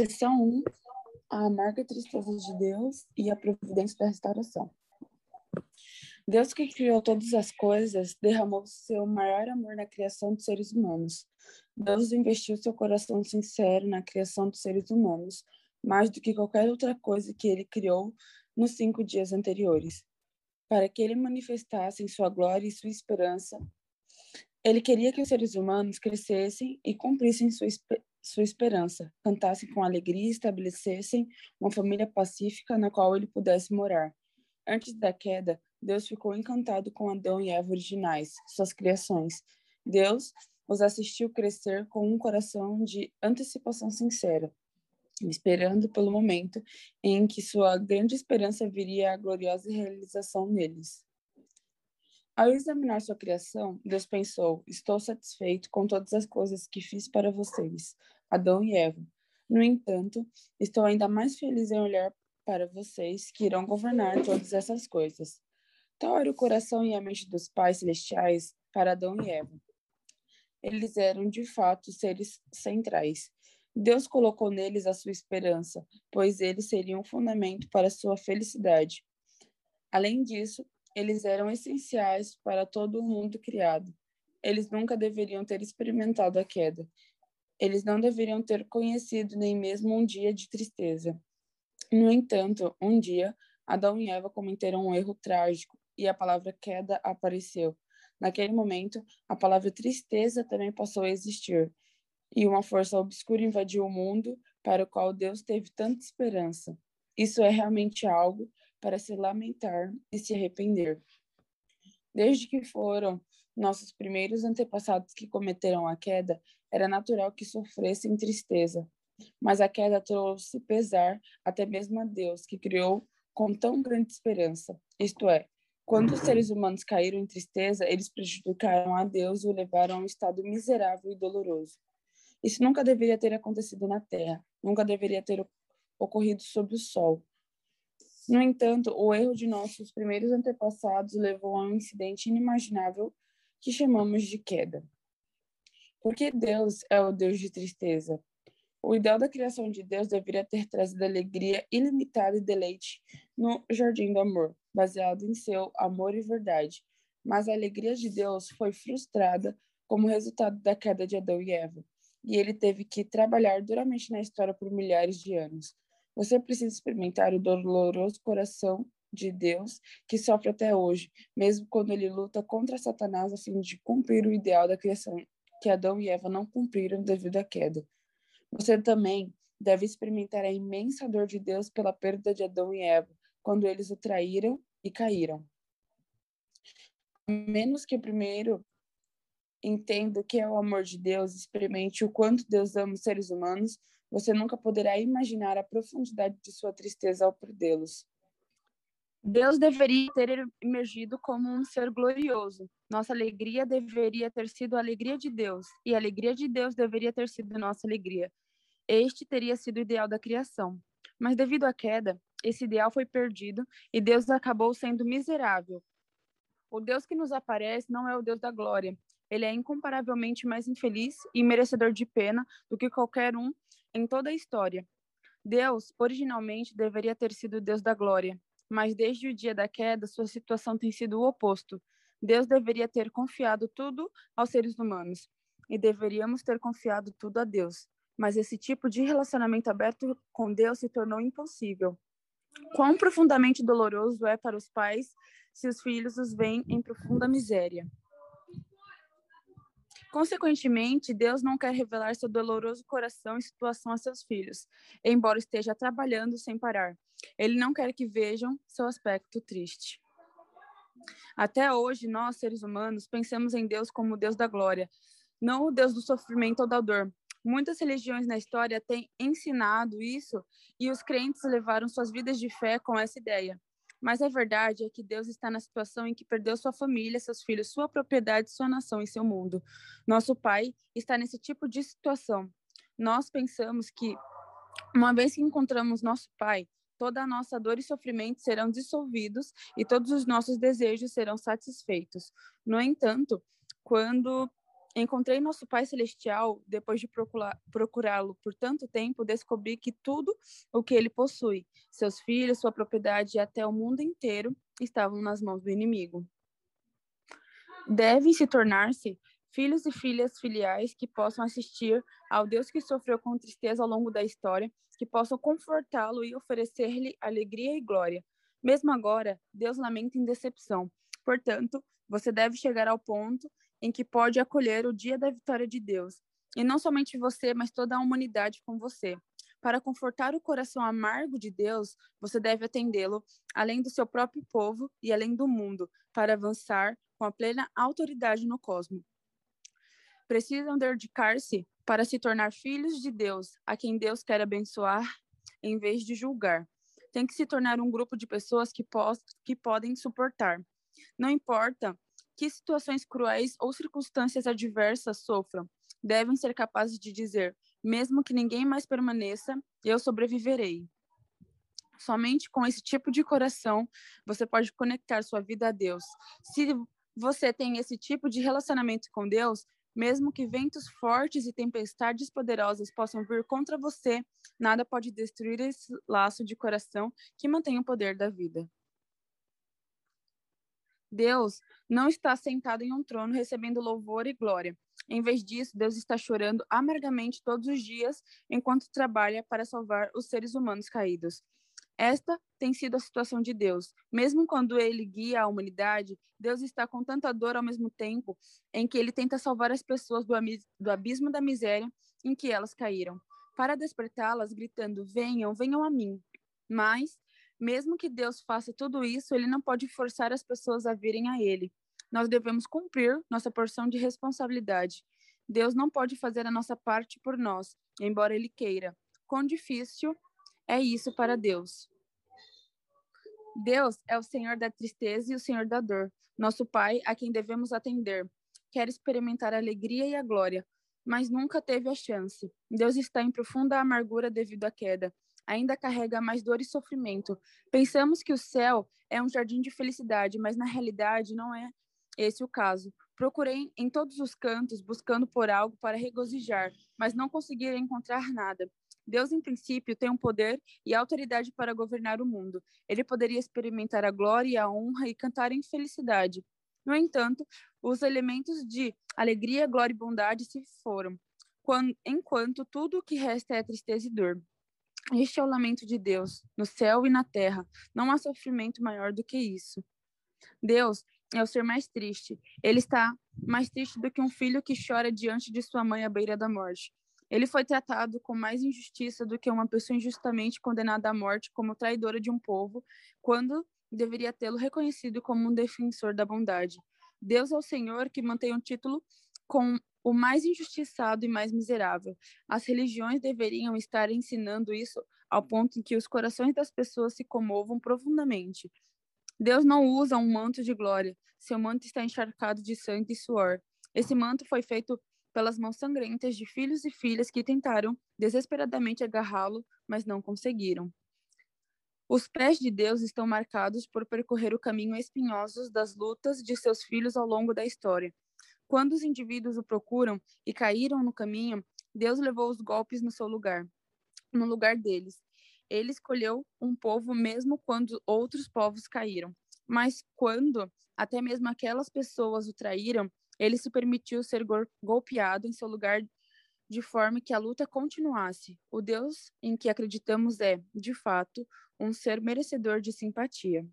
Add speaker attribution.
Speaker 1: Seção 1. A amarga tristeza de Deus e a providência da restauração. Deus que criou todas as coisas derramou seu maior amor na criação dos seres humanos. Deus investiu seu coração sincero na criação dos seres humanos, mais do que qualquer outra coisa que ele criou nos cinco dias anteriores. Para que ele manifestasse sua glória e sua esperança, ele queria que os seres humanos crescessem e cumprissem sua, sua esperança, cantassem com alegria e estabelecessem uma família pacífica na qual ele pudesse morar. Antes da queda, Deus ficou encantado com Adão e Eva originais, suas criações. Deus os assistiu crescer com um coração de antecipação sincera, esperando pelo momento em que sua grande esperança viria a gloriosa realização neles. Ao examinar sua criação, Deus pensou: Estou satisfeito com todas as coisas que fiz para vocês, Adão e Eva. No entanto, estou ainda mais feliz em olhar para vocês que irão governar todas essas coisas. Tal era o coração e a mente dos pais celestiais para Adão e Eva. Eles eram, de fato, seres centrais. Deus colocou neles a sua esperança, pois eles seriam o fundamento para sua felicidade. Além disso, eles eram essenciais para todo o mundo criado. Eles nunca deveriam ter experimentado a queda. Eles não deveriam ter conhecido nem mesmo um dia de tristeza. No entanto, um dia, Adão e Eva cometeram um erro trágico e a palavra queda apareceu. Naquele momento, a palavra tristeza também passou a existir, e uma força obscura invadiu o mundo para o qual Deus teve tanta esperança. Isso é realmente algo para se lamentar e se arrepender. Desde que foram nossos primeiros antepassados que cometeram a queda, era natural que sofressem tristeza. Mas a queda trouxe pesar até mesmo a Deus, que criou com tão grande esperança. Isto é, quando os seres humanos caíram em tristeza, eles prejudicaram a Deus e o levaram a um estado miserável e doloroso. Isso nunca deveria ter acontecido na Terra, nunca deveria ter ocorrido sob o sol. No entanto, o erro de nossos primeiros antepassados levou a um incidente inimaginável que chamamos de queda. Porque Deus é o Deus de tristeza. O ideal da criação de Deus deveria ter trazido alegria ilimitada e deleite no jardim do amor, baseado em seu amor e verdade. Mas a alegria de Deus foi frustrada como resultado da queda de Adão e Eva, e ele teve que trabalhar duramente na história por milhares de anos. Você precisa experimentar o doloroso coração de Deus que sofre até hoje, mesmo quando ele luta contra Satanás a fim de cumprir o ideal da criação que Adão e Eva não cumpriram devido à queda. Você também deve experimentar a imensa dor de Deus pela perda de Adão e Eva, quando eles o traíram e caíram. A menos que primeiro entenda o que é o amor de Deus, experimente o quanto Deus ama os seres humanos, você nunca poderá imaginar a profundidade de sua tristeza ao perdê-los. Deus deveria ter emergido como um ser glorioso. Nossa alegria deveria ter sido a alegria de Deus, e a alegria de Deus deveria ter sido nossa alegria. Este teria sido o ideal da criação. Mas devido à queda, esse ideal foi perdido e Deus acabou sendo miserável. O Deus que nos aparece não é o Deus da glória. Ele é incomparavelmente mais infeliz e merecedor de pena do que qualquer um em toda a história. Deus, originalmente, deveria ter sido o Deus da glória, mas desde o dia da queda, sua situação tem sido o oposto. Deus deveria ter confiado tudo aos seres humanos, e deveríamos ter confiado tudo a Deus. Mas esse tipo de relacionamento aberto com Deus se tornou impossível. Quão profundamente doloroso é para os pais se os filhos os veem em profunda miséria. Consequentemente, Deus não quer revelar seu doloroso coração e situação a seus filhos, embora esteja trabalhando sem parar. Ele não quer que vejam seu aspecto triste. Até hoje, nós, seres humanos, pensamos em Deus como o Deus da glória, não o Deus do sofrimento ou da dor. Muitas religiões na história têm ensinado isso e os crentes levaram suas vidas de fé com essa ideia. Mas a verdade é que Deus está na situação em que perdeu sua família, seus filhos, sua propriedade, sua nação e seu mundo. Nosso Pai está nesse tipo de situação. Nós pensamos que, uma vez que encontramos nosso Pai, toda a nossa dor e sofrimento serão dissolvidos e todos os nossos desejos serão satisfeitos. No entanto, quando Encontrei nosso Pai Celestial, depois de procurá-lo por tanto tempo, descobri que tudo o que ele possui, seus filhos, sua propriedade e até o mundo inteiro, estavam nas mãos do inimigo. Devem se tornar-se filhos e filhas filiais que possam assistir ao Deus que sofreu com tristeza ao longo da história, que possam confortá-lo e oferecer-lhe alegria e glória. Mesmo agora, Deus lamenta em decepção. Portanto, você deve chegar ao ponto em que pode acolher o dia da vitória de Deus. E não somente você, mas toda a humanidade com você. Para confortar o coração amargo de Deus, você deve atendê-lo, além do seu próprio povo e além do mundo, para avançar com a plena autoridade no cosmos. Precisam dedicar-se para se tornar filhos de Deus, a quem Deus quer abençoar em vez de julgar. Tem que se tornar um grupo de pessoas que, que podem suportar. Não importa que situações cruéis ou circunstâncias adversas sofram, devem ser capazes de dizer: mesmo que ninguém mais permaneça, eu sobreviverei. Somente com esse tipo de coração você pode conectar sua vida a Deus. Se você tem esse tipo de relacionamento com Deus, mesmo que ventos fortes e tempestades poderosas possam vir contra você, nada pode destruir esse laço de coração que mantém o poder da vida. Deus não está sentado em um trono recebendo louvor e glória. Em vez disso, Deus está chorando amargamente todos os dias enquanto trabalha para salvar os seres humanos caídos. Esta tem sido a situação de Deus. Mesmo quando ele guia a humanidade, Deus está com tanta dor ao mesmo tempo em que ele tenta salvar as pessoas do, do abismo da miséria em que elas caíram, para despertá-las gritando: Venham, venham a mim. Mas mesmo que Deus faça tudo isso, ele não pode forçar as pessoas a virem a ele. Nós devemos cumprir nossa porção de responsabilidade. Deus não pode fazer a nossa parte por nós, embora ele queira. Quão difícil é isso para Deus. Deus é o Senhor da tristeza e o Senhor da dor, nosso Pai a quem devemos atender. Quer experimentar a alegria e a glória, mas nunca teve a chance. Deus está em profunda amargura devido à queda ainda carrega mais dor e sofrimento. Pensamos que o céu é um jardim de felicidade, mas na realidade não é esse o caso. Procurei em todos os cantos buscando por algo para regozijar, mas não consegui encontrar nada. Deus, em princípio, tem um poder e autoridade para governar o mundo. Ele poderia experimentar a glória a honra e cantar em felicidade. No entanto, os elementos de alegria, glória e bondade se foram, enquanto tudo o que resta é tristeza e dor. Este é o lamento de Deus, no céu e na terra. Não há sofrimento maior do que isso. Deus é o ser mais triste. Ele está mais triste do que um filho que chora diante de sua mãe à beira da morte. Ele foi tratado com mais injustiça do que uma pessoa injustamente condenada à morte como traidora de um povo, quando deveria tê-lo reconhecido como um defensor da bondade. Deus é o Senhor que mantém o título com o mais injustiçado e mais miserável. As religiões deveriam estar ensinando isso ao ponto em que os corações das pessoas se comovam profundamente. Deus não usa um manto de glória, seu manto está encharcado de sangue e suor. Esse manto foi feito pelas mãos sangrentas de filhos e filhas que tentaram desesperadamente agarrá-lo, mas não conseguiram. Os pés de Deus estão marcados por percorrer o caminho espinhoso das lutas de seus filhos ao longo da história. Quando os indivíduos o procuram e caíram no caminho, Deus levou os golpes no seu lugar, no lugar deles. Ele escolheu um povo mesmo quando outros povos caíram. Mas quando até mesmo aquelas pessoas o traíram, ele se permitiu ser golpeado em seu lugar de forma que a luta continuasse. O Deus em que acreditamos é, de fato, um ser merecedor de simpatia.